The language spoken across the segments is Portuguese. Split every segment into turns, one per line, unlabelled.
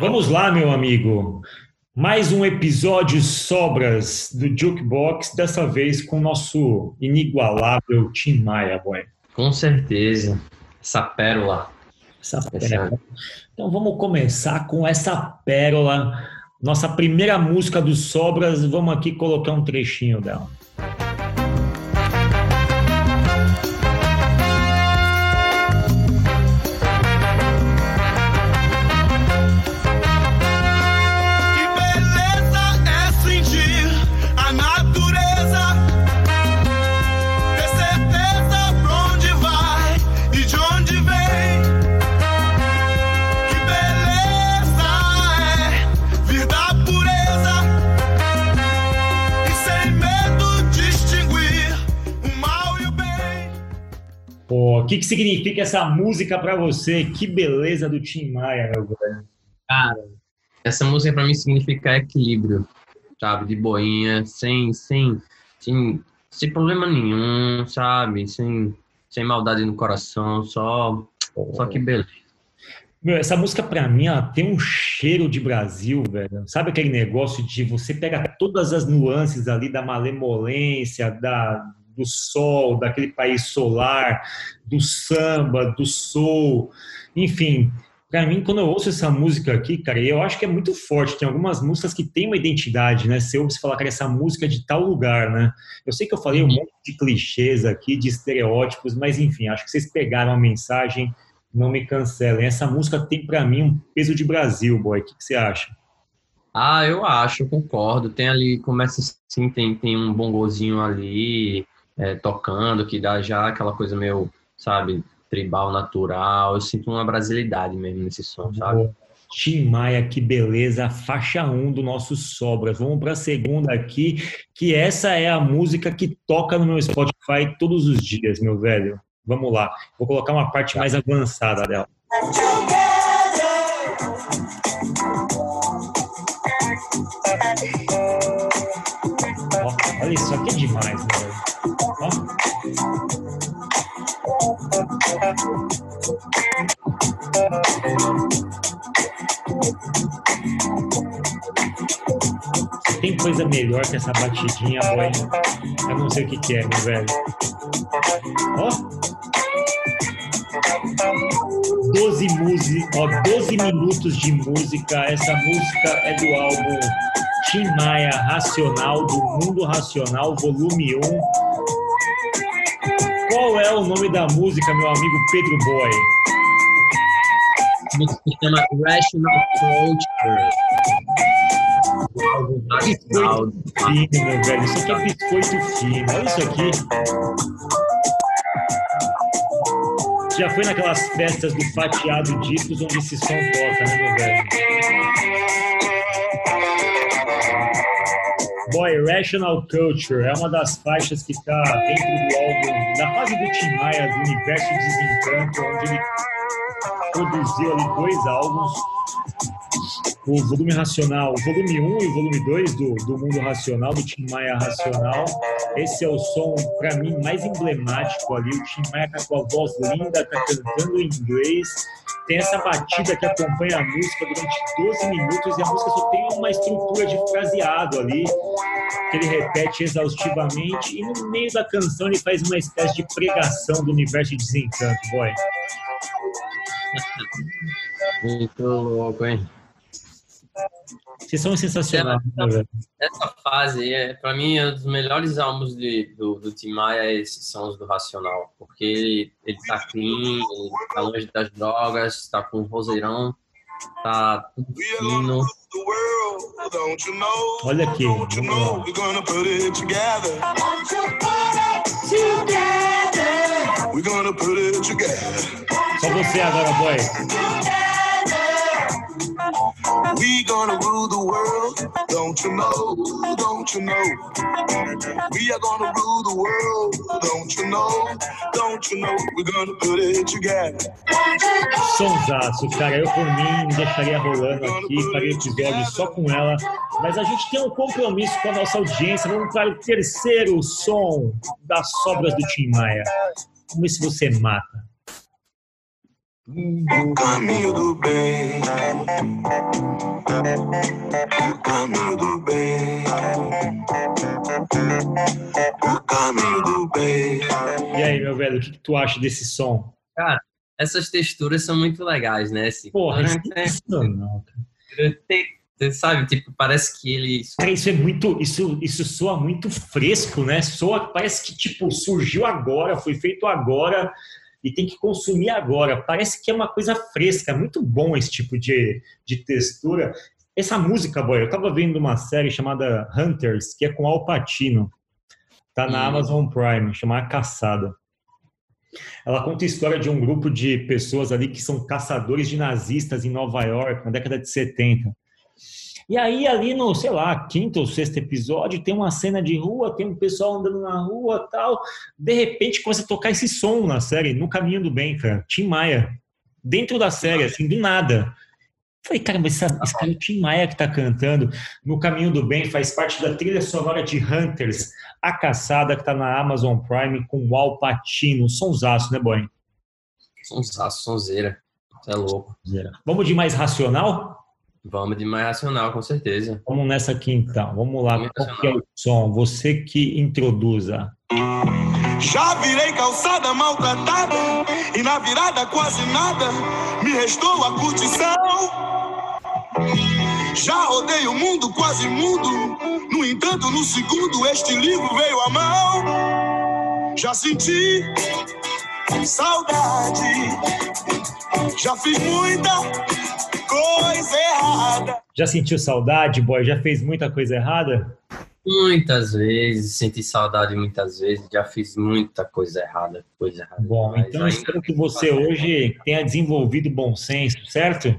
Vamos lá, meu amigo. Mais um episódio sobras do Jukebox, dessa vez com o nosso inigualável Tim Maia, boy.
Com certeza. Essa pérola.
Essa pérola. Então vamos começar com essa pérola. Nossa primeira música do Sobras, vamos aqui colocar um trechinho dela. Que, que significa essa música para você? Que beleza do Tim Maia, meu velho.
Cara, essa música para mim significa equilíbrio, sabe? De boinha, sem, sem, sem, sem problema nenhum, sabe? Sem, sem maldade no coração, só, só que beleza.
Meu, essa música para mim ela tem um cheiro de Brasil, velho. Sabe aquele negócio de você pega todas as nuances ali da malemolência, da, do sol, daquele país solar, do samba, do soul, enfim. Para mim, quando eu ouço essa música aqui, cara, eu acho que é muito forte. Tem algumas músicas que têm uma identidade, né? Se eu ouve falar, cara, essa música é de tal lugar, né? Eu sei que eu falei um monte de clichês aqui, de estereótipos, mas enfim, acho que vocês pegaram a mensagem, não me cancelem. Essa música tem para mim um peso de Brasil, boy. O que, que você acha?
Ah, eu acho, concordo. Tem ali, começa assim, tem, tem um bongozinho ali, é, tocando, que dá já aquela coisa meio, sabe, tribal, natural. Eu sinto uma brasilidade mesmo nesse som, sabe?
Tim Maia, que beleza, faixa 1 um do nosso Sobras. Vamos para a segunda aqui, que essa é a música que toca no meu Spotify todos os dias, meu velho. Vamos lá, vou colocar uma parte mais avançada dela. olha isso aqui é demais, meu velho. Tem coisa melhor que essa batidinha, boy? Eu não sei o que, que é, meu velho. Ó. 12, música, ó, 12 minutos de música. Essa música é do álbum Tim Maia Racional, do Mundo Racional, volume 1 qual é o nome da música, meu amigo Pedro Boy?
Se chama Rational Culture.
Biscoito fino, meu velho. Isso aqui é biscoito fino. Olha isso aqui. Já foi naquelas festas do fatiado discos onde esse som toca, né, meu velho? Boy, Rational Culture é uma das faixas que está dentro do da fase do Tim Maia, do Universo Desencanto, onde ele produziu ali dois álbuns, o volume racional, o volume 1 e o volume 2 do, do Mundo Racional, do Tim Maia Racional. Esse é o som, para mim, mais emblemático ali. O Tim Maia tá com a voz linda, tá cantando em inglês tem essa batida que acompanha a música durante 12 minutos e a música só tem uma estrutura de fraseado ali, que ele repete exaustivamente, e no meio da canção ele faz uma espécie de pregação do universo de desencanto, boy.
Muito louco, hein?
Vocês são sensacionais.
Essa, né, essa fase, é, para mim, é um dos melhores álbuns de, do, do Tim Maia, esses são os do Racional. Porque ele, ele tá clean, ele tá longe das drogas, tá com um roseirão, tá tudo fino.
Olha aqui. Só você agora, boy. We gonna rule the world, don't you know, don't you know? We are gonna rule the world, don't you know, don't you know? We're gonna put it together. Sonsaço, cara, eu por mim deixaria rolando aqui, faria episódio só com ela, mas a gente tem um compromisso com a nossa audiência. Vamos para o terceiro som das sobras do Tim Maia. Vamos ver se você mata.
O caminho do bem. O caminho do bem. O caminho do bem.
E aí, meu velho, o que, que tu acha desse som?
Cara, essas texturas são muito legais, né? Esse...
Porra, isso não, cara.
Sabe, tipo, parece que ele.
Cara, isso é muito. Isso, isso soa muito fresco, né? Soa, parece que, tipo, surgiu agora, foi feito agora e tem que consumir agora. Parece que é uma coisa fresca, muito bom esse tipo de, de textura. Essa música, boy, eu tava vendo uma série chamada Hunters, que é com Al Pacino. Tá na hum. Amazon Prime, chamada Caçada. Ela conta a história de um grupo de pessoas ali que são caçadores de nazistas em Nova York, na década de 70. E aí, ali no, sei lá, quinto ou sexto episódio, tem uma cena de rua, tem um pessoal andando na rua tal. De repente começa a tocar esse som na série, no caminho do bem, cara. Tim Maia. Dentro da série, assim, do nada. Falei, cara, mas esse, esse cara é o Tim Maia que tá cantando no Caminho do Bem, faz parte da trilha sonora de Hunters, A Caçada, que tá na Amazon Prime, com o Al Pacino. Sonsaço, né, boy?
Sonsaço, sonzeira. Você é louco.
Vamos de mais racional?
Vamos de mais racional, com certeza.
Vamos nessa aqui então. Vamos lá. Qual que é o som? Você que introduza.
Já virei calçada maltratada e na virada quase nada me restou a curtição. Já rodei o mundo quase mudo, no entanto no segundo este livro veio à mão. Já senti saudade, já fiz muita coisa errada.
Já sentiu saudade, boy? Já fez muita coisa errada?
Muitas vezes, senti saudade muitas vezes, já fiz muita coisa errada, coisa errada.
Bom, então espero que você hoje tenha desenvolvido bom senso, certo?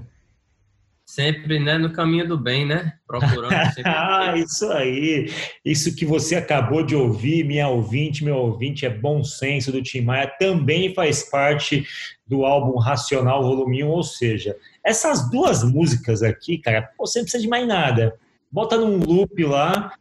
Sempre, né, no caminho do bem, né? Procurando sempre.
ah, isso aí. Isso que você acabou de ouvir, minha ouvinte, meu ouvinte, é bom senso do Tim Maia, também faz parte do álbum Racional Volume 1, ou seja, essas duas músicas aqui, cara, você não precisa de mais nada. Bota num loop lá,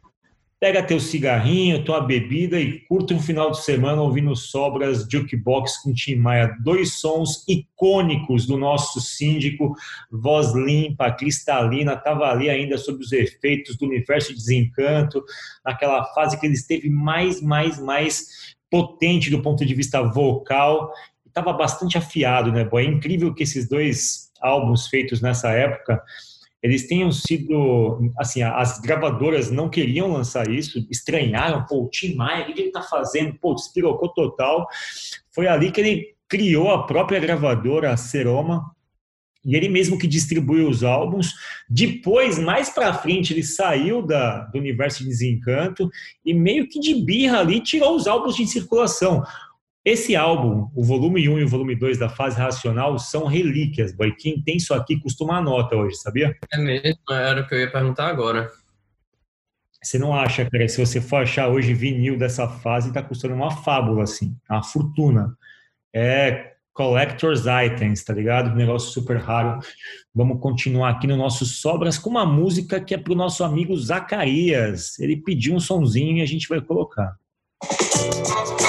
pega teu cigarrinho, tua bebida e curta um final de semana ouvindo Sobras Jukebox com Tim Maia. Dois sons icônicos do nosso síndico, voz limpa, cristalina, estava ali ainda sob os efeitos do universo de desencanto, naquela fase que ele esteve mais, mais, mais potente do ponto de vista vocal. Estava bastante afiado, né, boy? É incrível que esses dois álbuns feitos nessa época, eles tenham sido, assim, as gravadoras não queriam lançar isso, estranharam, pô, o Tim Maia, o que ele tá fazendo? Pô, despirocou total. Foi ali que ele criou a própria gravadora, a Seroma, e ele mesmo que distribuiu os álbuns. Depois, mais para frente, ele saiu da, do universo de Desencanto e meio que de birra ali tirou os álbuns de circulação. Esse álbum, o volume 1 e o volume 2 da fase racional, são relíquias, boy. Quem tem isso aqui costuma a nota hoje, sabia?
É mesmo, era o que eu ia perguntar agora.
Você não acha, cara, se você for achar hoje vinil dessa fase, tá custando uma fábula, assim, uma fortuna. É collector's items, tá ligado? Um negócio super raro. Vamos continuar aqui no nosso Sobras com uma música que é pro nosso amigo Zacarias. Ele pediu um sonzinho e a gente vai colocar. Por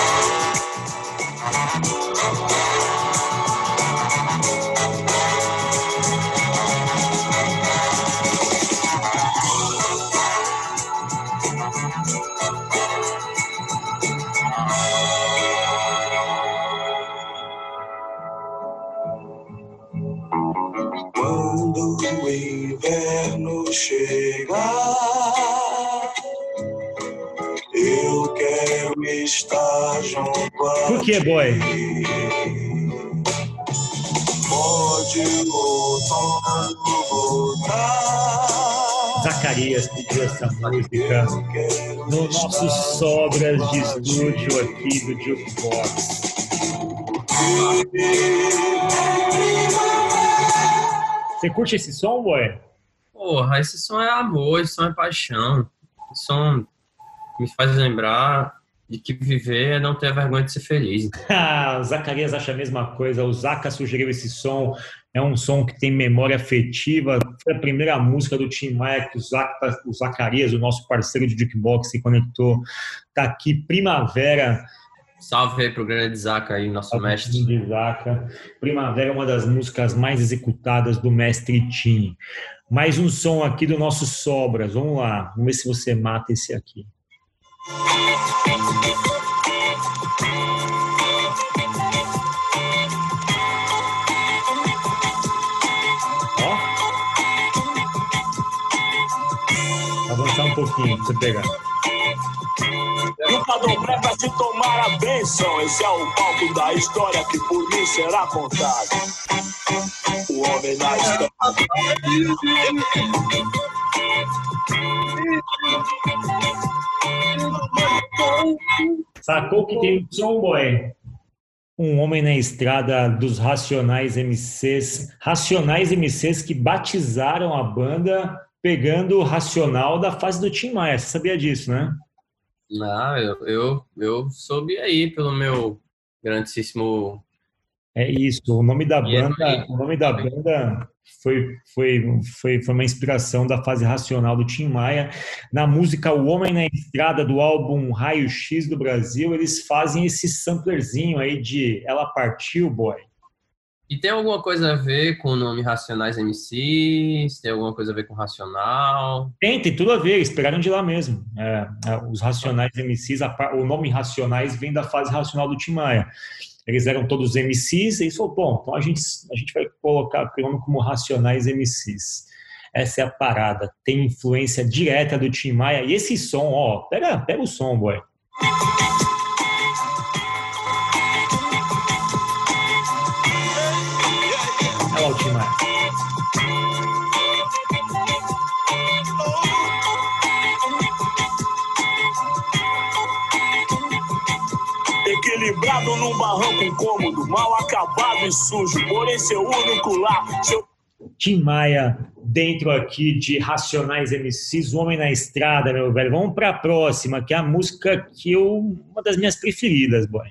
Pode Zacarias pediu essa música no nosso Sobras de Estúdio aqui do Jukebox. Você curte esse som, boy?
Porra, esse som é amor, esse som é paixão. Esse som me faz lembrar de que viver é não ter vergonha de ser feliz.
Ah, o Zacarias acha a mesma coisa. O Zaca sugeriu esse som. É um som que tem memória afetiva. Foi a primeira música do Tim Maia que o, Zaca, o Zacarias, o nosso parceiro de jukebox, se conectou. Tá aqui, Primavera.
Salve aí pro grande Zaca aí, nosso Salve mestre.
De Zaca. Primavera é uma das músicas mais executadas do mestre Tim. Mais um som aqui do nosso Sobras. Vamos lá, vamos ver se você mata esse aqui. Ó. Avançar um pouquinho pra você pegar.
Padombré pra se tomar a benção. Esse é o palco da história que por mim será contado. O homem na história.
Sacou que tem um som, boy? Um homem na estrada dos Racionais MCs. Racionais MCs que batizaram a banda pegando o racional da fase do Tim Maia. Você sabia disso, né?
Não, eu, eu, eu soube aí pelo meu grandíssimo.
É isso. O nome da banda, o nome da banda foi, foi, foi, foi uma inspiração da fase racional do Tim Maia. Na música O Homem na Estrada, do álbum Raio X do Brasil, eles fazem esse samplerzinho aí de Ela Partiu, Boy.
E tem alguma coisa a ver com o nome Racionais MCs? Tem alguma coisa a ver com Racional?
Tem, tem tudo a ver, eles pegaram de lá mesmo. É, é os Racionais MCs, o nome Racionais vem da fase racional do Tim Maia eles eram todos MCs, e ele falou, bom, então a gente, a gente vai colocar o nome como Racionais MCs. Essa é a parada, tem influência direta do Tim Maia, e esse som, ó, pega, pega o som, boy.
Equilibrado num barranco incômodo, mal acabado e sujo, porém seu único lar. Seu...
Tim Maia, dentro aqui de Racionais MCs, O Homem na Estrada, meu velho. Vamos para a próxima, que é a música que eu. uma das minhas preferidas, boy.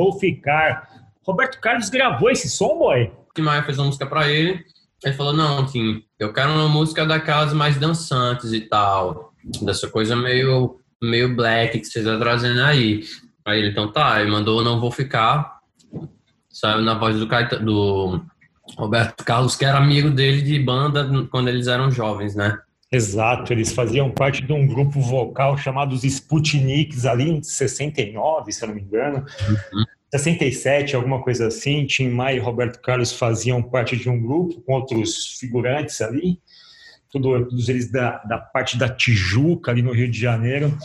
Vou Ficar. Roberto Carlos gravou esse som, boy?
O Maia fez uma música para ele. Ele falou: Não, Tim, eu quero uma música daquelas mais dançantes e tal. Dessa coisa meio, meio black que você tá trazendo aí. Aí ele, então tá, ele mandou Não Vou Ficar. Saiu na voz do, do Roberto Carlos, que era amigo dele de banda quando eles eram jovens, né?
Exato, eles faziam parte de um grupo vocal chamado os Sputniks ali em 69, se eu não me engano. Uhum. 67, alguma coisa assim. Tim Maia e Roberto Carlos faziam parte de um grupo com outros figurantes ali. Todos eles da, da parte da Tijuca, ali no Rio de Janeiro.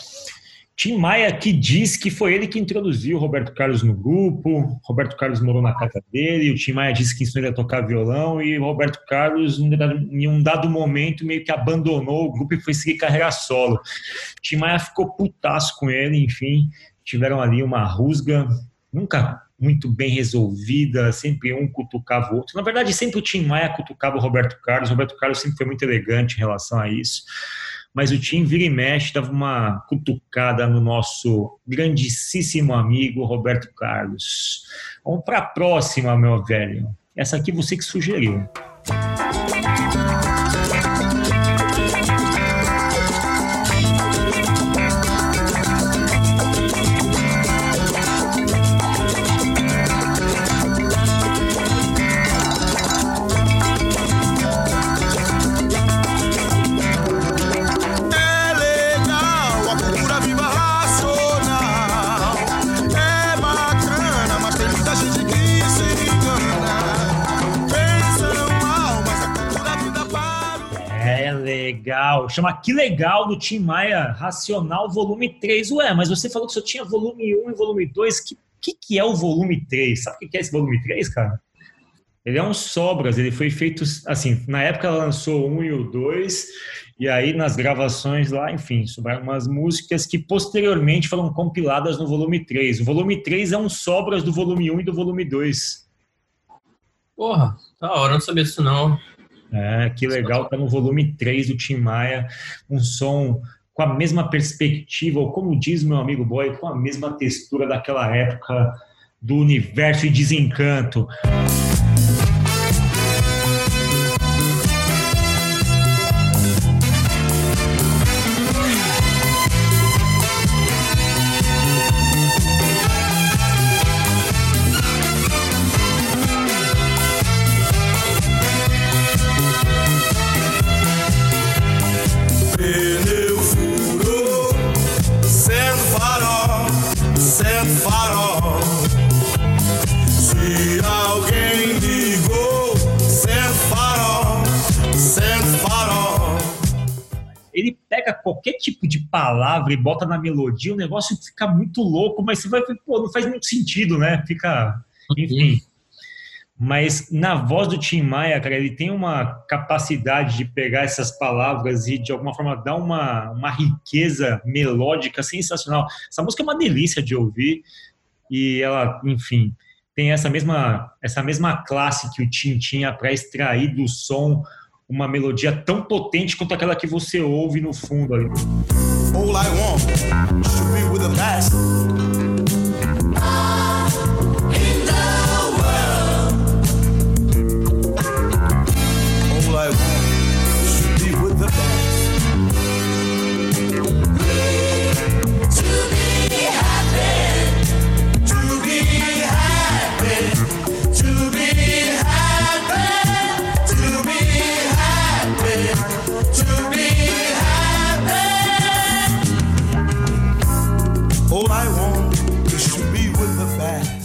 Tim Maia que diz que foi ele que introduziu o Roberto Carlos no grupo, Roberto Carlos morou na casa dele, o Tim Maia disse que ensinou ele a tocar violão e o Roberto Carlos, em um dado momento, meio que abandonou o grupo e foi seguir carreira solo. Tim Maia ficou putaço com ele, enfim, tiveram ali uma rusga, nunca muito bem resolvida, sempre um cutucava o outro. Na verdade, sempre o Tim Maia cutucava o Roberto Carlos, o Roberto Carlos sempre foi muito elegante em relação a isso mas o time vira e mexe, dava uma cutucada no nosso grandíssimo amigo Roberto Carlos. Vamos para a próxima, meu velho. Essa aqui você que sugeriu. Chama Que Legal do Tim Maia Racional Volume 3. Ué, mas você falou que só tinha volume 1 e volume 2. Que que, que é o volume 3? Sabe o que é esse volume 3, cara? Ele é um sobras, ele foi feito assim, na época ela lançou o 1 e o 2, E aí, nas gravações lá, enfim, sobraram umas músicas que posteriormente foram compiladas no volume 3. O volume 3 é um sobras do volume 1 e do volume 2.
Porra, da hora, não sabia disso não.
É, que legal, tá no volume 3 do Tim Maia, um som com a mesma perspectiva, ou como diz meu amigo Boy, com a mesma textura daquela época do universo e desencanto. Pega qualquer tipo de palavra e bota na melodia, o negócio fica muito louco, mas você vai, pô, não faz muito sentido, né? Fica, enfim. Mas na voz do Tim Maia, cara, ele tem uma capacidade de pegar essas palavras e de alguma forma dar uma, uma riqueza melódica sensacional. Essa música é uma delícia de ouvir e ela, enfim, tem essa mesma essa mesma classe que o Tim tinha para extrair do som uma melodia tão potente quanto aquela que você ouve no fundo ali. All I want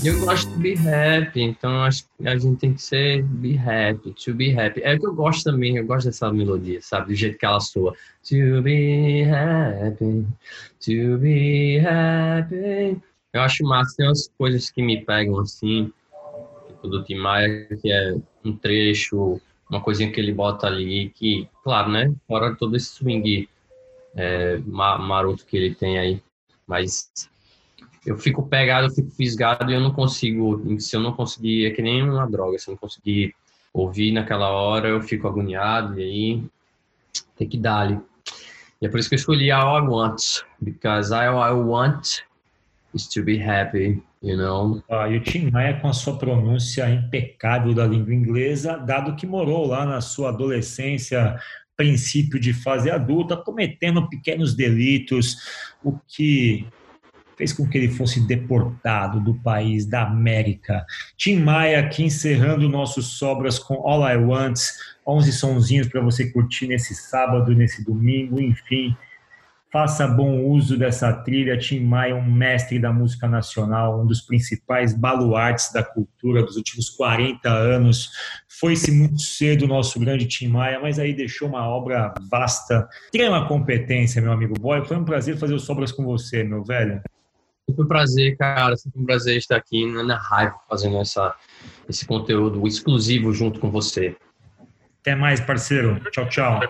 Eu gosto de be happy, então acho que a gente tem que ser be happy, to be happy. É o que eu gosto também, eu gosto dessa melodia, sabe? Do jeito que ela soa. To be happy, to be happy. Eu acho massa, tem umas coisas que me pegam assim, tipo do Tim Maia, que é um trecho, uma coisinha que ele bota ali, que, claro, né? Fora todo esse swing é, maroto que ele tem aí, mas eu fico pegado, eu fico fisgado e eu não consigo, se eu não conseguir, é que nem uma droga, se eu não conseguir ouvir naquela hora, eu fico agoniado e aí tem que dar ali. E é por isso que eu escolhi All I Want, because all I want is to be happy, you know.
Ah, e o Tim Maia com a sua pronúncia impecável da língua inglesa, dado que morou lá na sua adolescência, princípio de fase adulta, cometendo pequenos delitos, o que fez com que ele fosse deportado do país da América. Tim Maia aqui encerrando nossos sobras com All I Want, 11 sonzinhos para você curtir nesse sábado, nesse domingo, enfim. Faça bom uso dessa trilha. Tim Maia, um mestre da música nacional, um dos principais baluartes da cultura dos últimos 40 anos. Foi-se muito cedo o nosso grande Tim Maia, mas aí deixou uma obra vasta. Extrema competência, meu amigo Boy. Foi um prazer fazer os sobras com você, meu velho.
Sempre um prazer, cara. Sempre um prazer estar aqui na raiva fazendo essa, esse conteúdo exclusivo junto com você.
Até mais, parceiro. Tchau, tchau.